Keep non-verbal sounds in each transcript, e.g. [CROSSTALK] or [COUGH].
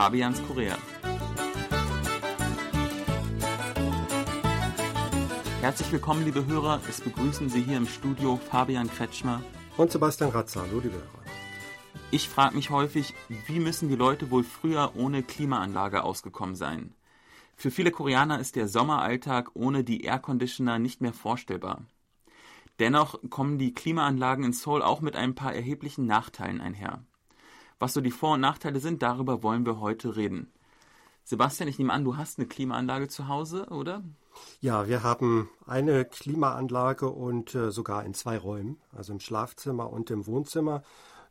Fabians Korea. Herzlich willkommen, liebe Hörer. Es begrüßen Sie hier im Studio Fabian Kretschmer und Sebastian Ratzer. Hallo, liebe Hörer. Ich frage mich häufig, wie müssen die Leute wohl früher ohne Klimaanlage ausgekommen sein? Für viele Koreaner ist der Sommeralltag ohne die Airconditioner nicht mehr vorstellbar. Dennoch kommen die Klimaanlagen in Seoul auch mit ein paar erheblichen Nachteilen einher. Was so die Vor- und Nachteile sind, darüber wollen wir heute reden. Sebastian, ich nehme an, du hast eine Klimaanlage zu Hause, oder? Ja, wir haben eine Klimaanlage und äh, sogar in zwei Räumen, also im Schlafzimmer und im Wohnzimmer.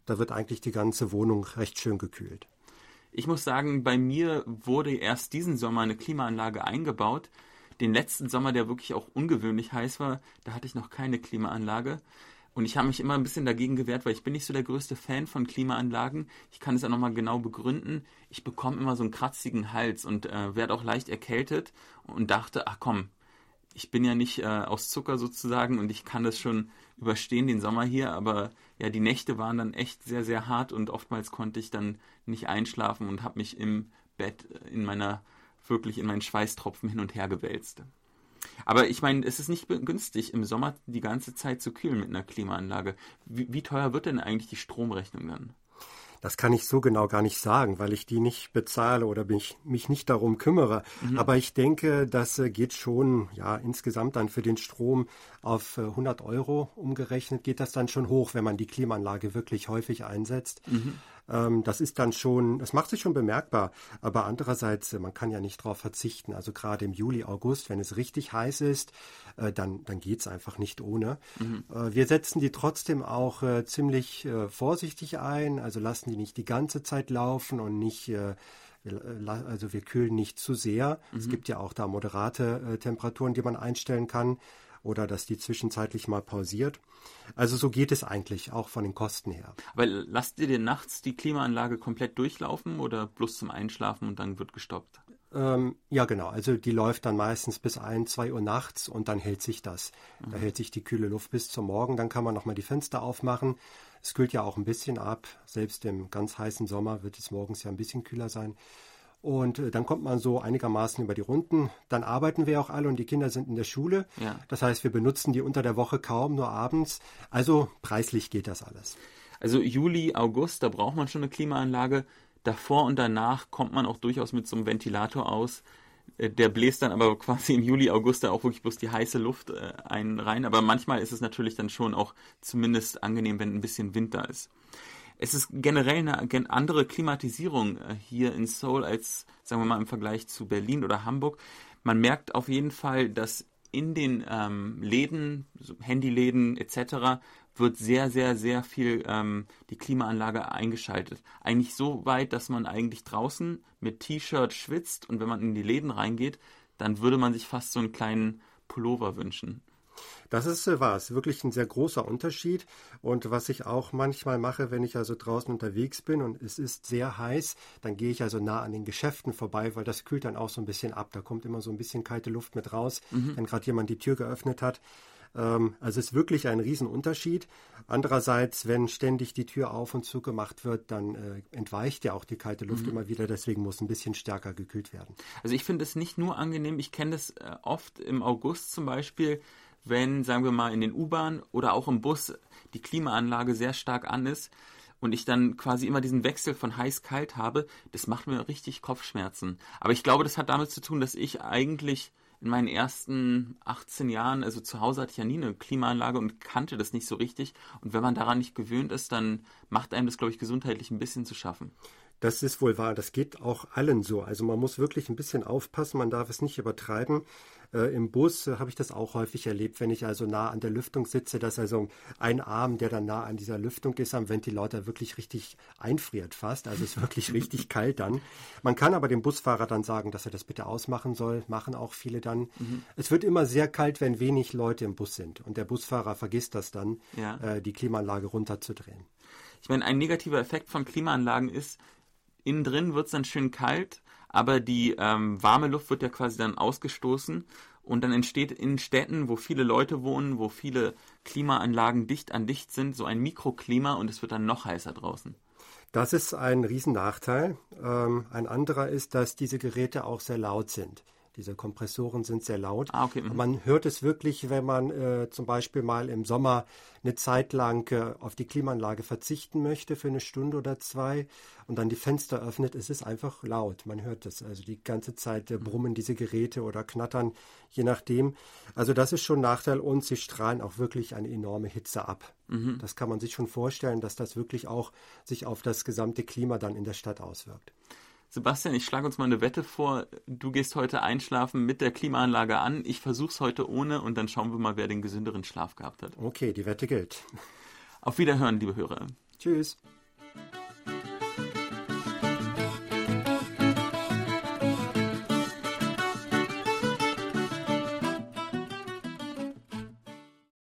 Da wird eigentlich die ganze Wohnung recht schön gekühlt. Ich muss sagen, bei mir wurde erst diesen Sommer eine Klimaanlage eingebaut. Den letzten Sommer, der wirklich auch ungewöhnlich heiß war, da hatte ich noch keine Klimaanlage. Und ich habe mich immer ein bisschen dagegen gewehrt, weil ich bin nicht so der größte Fan von Klimaanlagen. Ich kann es auch nochmal genau begründen. Ich bekomme immer so einen kratzigen Hals und äh, werde auch leicht erkältet und dachte, ach komm, ich bin ja nicht äh, aus Zucker sozusagen und ich kann das schon überstehen, den Sommer hier, aber ja, die Nächte waren dann echt sehr, sehr hart und oftmals konnte ich dann nicht einschlafen und habe mich im Bett in meiner, wirklich in meinen Schweißtropfen hin und her gewälzt. Aber ich meine, es ist nicht günstig, im Sommer die ganze Zeit zu kühlen mit einer Klimaanlage. Wie, wie teuer wird denn eigentlich die Stromrechnung dann? Das kann ich so genau gar nicht sagen, weil ich die nicht bezahle oder mich, mich nicht darum kümmere. Mhm. Aber ich denke, das äh, geht schon, ja, insgesamt dann für den Strom auf 100 äh, Euro umgerechnet geht das dann schon hoch, wenn man die Klimaanlage wirklich häufig einsetzt. Mhm. Ähm, das ist dann schon, das macht sich schon bemerkbar. Aber andererseits, äh, man kann ja nicht darauf verzichten. Also gerade im Juli, August, wenn es richtig heiß ist, äh, dann, dann geht's einfach nicht ohne. Mhm. Äh, wir setzen die trotzdem auch äh, ziemlich vorsichtig ein, also lassen die nicht die ganze Zeit laufen und nicht also wir kühlen nicht zu sehr. Mhm. Es gibt ja auch da moderate äh, Temperaturen, die man einstellen kann oder dass die zwischenzeitlich mal pausiert. Also so geht es eigentlich auch von den Kosten her. Aber lasst ihr dir nachts die Klimaanlage komplett durchlaufen oder bloß zum Einschlafen und dann wird gestoppt? Ähm, ja, genau. Also die läuft dann meistens bis ein, zwei Uhr nachts und dann hält sich das. Mhm. Da hält sich die kühle Luft bis zum Morgen. Dann kann man nochmal die Fenster aufmachen. Es kühlt ja auch ein bisschen ab. Selbst im ganz heißen Sommer wird es morgens ja ein bisschen kühler sein. Und äh, dann kommt man so einigermaßen über die Runden. Dann arbeiten wir auch alle und die Kinder sind in der Schule. Ja. Das heißt, wir benutzen die unter der Woche kaum, nur abends. Also preislich geht das alles. Also Juli, August, da braucht man schon eine Klimaanlage. Davor und danach kommt man auch durchaus mit so einem Ventilator aus. Äh, der bläst dann aber [LAUGHS] quasi im Juli, August da auch wirklich bloß die heiße Luft äh, ein rein. Aber manchmal ist es natürlich dann schon auch zumindest angenehm, wenn ein bisschen Wind da ist. Es ist generell eine andere Klimatisierung äh, hier in Seoul als, sagen wir mal, im Vergleich zu Berlin oder Hamburg. Man merkt auf jeden Fall, dass in den ähm, Läden, Handyläden etc., wird sehr, sehr, sehr viel ähm, die Klimaanlage eingeschaltet. Eigentlich so weit, dass man eigentlich draußen mit T-Shirt schwitzt und wenn man in die Läden reingeht, dann würde man sich fast so einen kleinen Pullover wünschen. Das ist äh, wahr, ist wirklich ein sehr großer Unterschied. Und was ich auch manchmal mache, wenn ich also draußen unterwegs bin und es ist sehr heiß, dann gehe ich also nah an den Geschäften vorbei, weil das kühlt dann auch so ein bisschen ab. Da kommt immer so ein bisschen kalte Luft mit raus, mhm. wenn gerade jemand die Tür geöffnet hat. Ähm, also es ist wirklich ein Riesenunterschied. Andererseits, wenn ständig die Tür auf und zu gemacht wird, dann äh, entweicht ja auch die kalte Luft mhm. immer wieder. Deswegen muss ein bisschen stärker gekühlt werden. Also ich finde es nicht nur angenehm. Ich kenne das äh, oft im August zum Beispiel wenn, sagen wir mal, in den U-Bahn oder auch im Bus die Klimaanlage sehr stark an ist und ich dann quasi immer diesen Wechsel von heiß-kalt habe, das macht mir richtig Kopfschmerzen. Aber ich glaube, das hat damit zu tun, dass ich eigentlich in meinen ersten 18 Jahren, also zu Hause hatte ich ja nie eine Klimaanlage und kannte das nicht so richtig. Und wenn man daran nicht gewöhnt ist, dann macht einem das, glaube ich, gesundheitlich ein bisschen zu schaffen. Das ist wohl wahr. Das geht auch allen so. Also man muss wirklich ein bisschen aufpassen. Man darf es nicht übertreiben. Äh, Im Bus äh, habe ich das auch häufig erlebt, wenn ich also nah an der Lüftung sitze, dass also ein Arm, der dann nah an dieser Lüftung ist, am Ventilator wirklich richtig einfriert fast. Also es ist wirklich [LAUGHS] richtig kalt dann. Man kann aber dem Busfahrer dann sagen, dass er das bitte ausmachen soll. Machen auch viele dann. Mhm. Es wird immer sehr kalt, wenn wenig Leute im Bus sind. Und der Busfahrer vergisst das dann, ja. äh, die Klimaanlage runterzudrehen. Ich meine, ein negativer Effekt von Klimaanlagen ist, innen drin wird es dann schön kalt, aber die ähm, warme Luft wird ja quasi dann ausgestoßen und dann entsteht in Städten, wo viele Leute wohnen, wo viele Klimaanlagen dicht an dicht sind, so ein Mikroklima und es wird dann noch heißer draußen. Das ist ein Riesennachteil. Ähm, ein anderer ist, dass diese Geräte auch sehr laut sind. Diese Kompressoren sind sehr laut. Ah, okay. Mhm. Man hört es wirklich, wenn man äh, zum Beispiel mal im Sommer eine Zeit lang äh, auf die Klimaanlage verzichten möchte für eine Stunde oder zwei und dann die Fenster öffnet, es ist einfach laut. Man hört es. Also die ganze Zeit äh, brummen diese Geräte oder knattern, je nachdem. Also das ist schon ein Nachteil und sie strahlen auch wirklich eine enorme Hitze ab. Mhm. Das kann man sich schon vorstellen, dass das wirklich auch sich auf das gesamte Klima dann in der Stadt auswirkt. Sebastian, ich schlage uns mal eine Wette vor. Du gehst heute einschlafen mit der Klimaanlage an. Ich versuche es heute ohne und dann schauen wir mal, wer den gesünderen Schlaf gehabt hat. Okay, die Wette gilt. Auf Wiederhören, liebe Hörer. Tschüss.